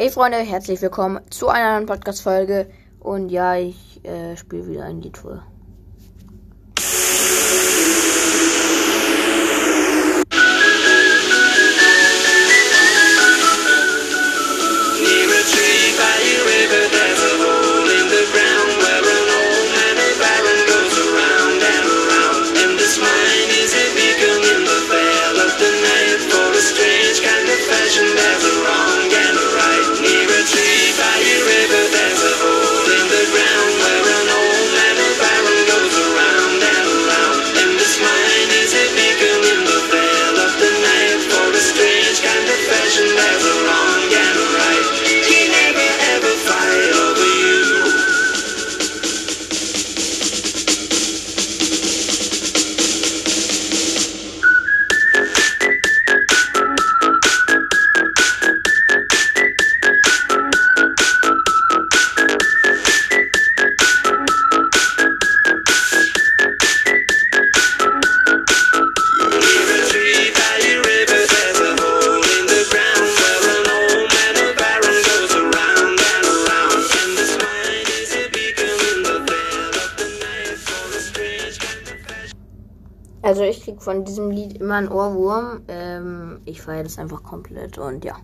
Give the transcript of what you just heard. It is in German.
Hey Freunde, herzlich willkommen zu einer neuen Podcast-Folge. Und ja, ich äh, spiele wieder ein Lied vor. Also ich krieg von diesem Lied immer einen Ohrwurm. Ähm, ich feiere das einfach komplett und ja.